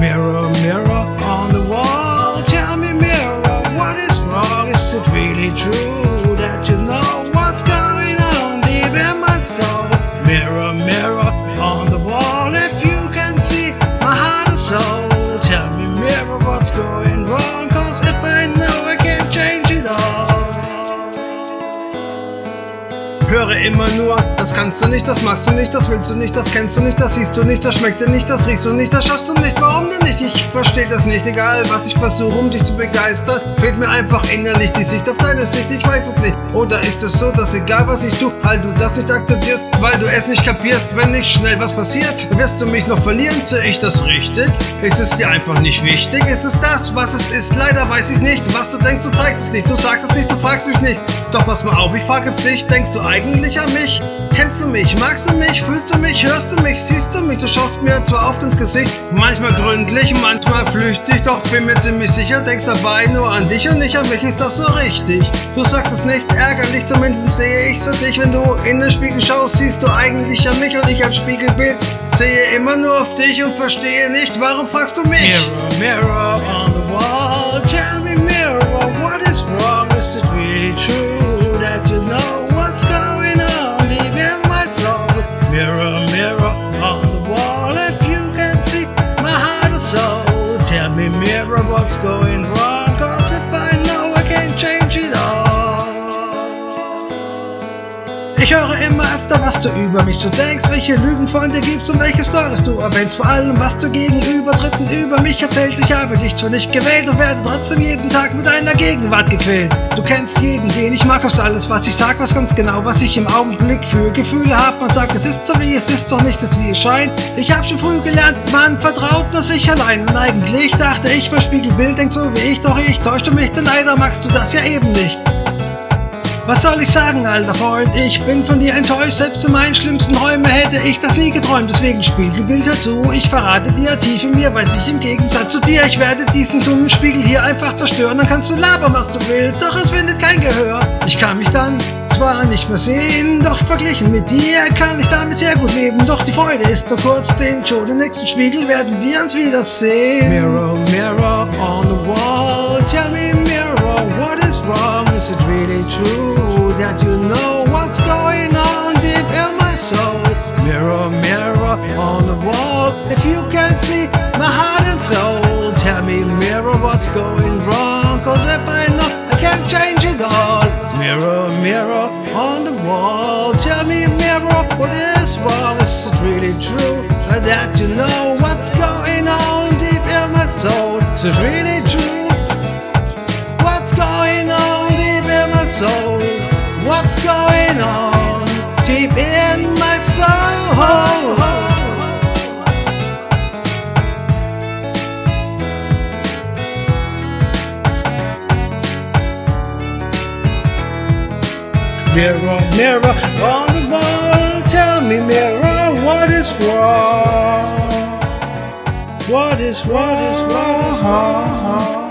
Mirror, mirror on the wall, tell me, mirror, what is wrong? Is it really true that you know what's going on deep in my soul? Mirror, mirror on the wall, if you can see my heart and soul, tell me, mirror, what's going wrong? Cause if I know I can change. Höre immer nur, das kannst du nicht, das machst du nicht, das willst du nicht, das kennst du nicht, das siehst du nicht, das schmeckt dir nicht, das riechst du nicht, das schaffst du nicht, warum denn nicht? Ich versteh das nicht, egal was ich versuche, um dich zu begeistern, fehlt mir einfach innerlich die Sicht auf deine Sicht, ich weiß es nicht. Oder ist es so, dass egal was ich tu, weil du das nicht akzeptierst, weil du es nicht kapierst, wenn nicht schnell was passiert, wirst du mich noch verlieren, sehe ich das richtig? Ist es dir einfach nicht wichtig? Ist es das, was es ist? Leider weiß ich nicht, was du denkst, du zeigst es nicht, du sagst es nicht, du fragst mich nicht. Doch pass mal auf, ich frage jetzt dich, denkst du eigentlich an mich? Kennst du mich? Magst du mich? Fühlst du mich? Hörst du mich? Siehst du mich? Du schaust mir zwar oft ins Gesicht, manchmal gründlich, manchmal flüchtig, doch bin mir ziemlich sicher, denkst dabei nur an dich und nicht an mich, ist das so richtig? Du sagst es nicht ärgerlich, zumindest sehe ich so dich, wenn du in den Spiegel schaust, siehst du eigentlich an mich und ich als Spiegelbild sehe immer nur auf dich und verstehe nicht, warum fragst du mich? Mirror, mirror robots going wrong? Ich höre immer öfter, was du über mich so denkst, welche Lügen von dir gibst und welche Stories du erwähnst. Vor allem, was du gegenüber Dritten über mich erzählst. Ich habe dich zwar nicht gewählt und werde trotzdem jeden Tag mit deiner Gegenwart gequält. Du kennst jeden, den ich mag, aus alles, was ich sag, was ganz genau, was ich im Augenblick für Gefühle hab. Man sagt, es ist so wie es ist, doch nicht ist wie es scheint. Ich hab schon früh gelernt, man vertraut nur sich allein. Und eigentlich dachte ich, mein Spiegelbild denkt so wie ich, doch ich täuschte mich, denn leider magst du das ja eben nicht. Was soll ich sagen, alter Freund? Ich bin von dir enttäuscht, selbst in meinen schlimmsten Träumen hätte ich das nie geträumt. Deswegen Spiegelbild hör zu, ich verrate dir tief in mir, weiß ich im Gegensatz zu dir. Ich werde diesen dummen Spiegel hier einfach zerstören, dann kannst du labern, was du willst, doch es findet kein Gehör. Ich kann mich dann zwar nicht mehr sehen, doch verglichen mit dir kann ich damit sehr gut leben. Doch die Freude ist nur kurz, den schon im nächsten Spiegel werden wir uns wiedersehen. Mirror, mirror on soul? Mirror, mirror on the wall, if you can see my heart and soul, tell me mirror, what's going wrong? Cause if I know, I can't change it all. Mirror, mirror on the wall, tell me mirror, what is wrong? Is it really true that you know what's going on deep in my soul? Is it really true? What's going on deep in my soul? What's going on Mirror, mirror on the wall, tell me, mirror, what is wrong? What is wrong? What is wrong?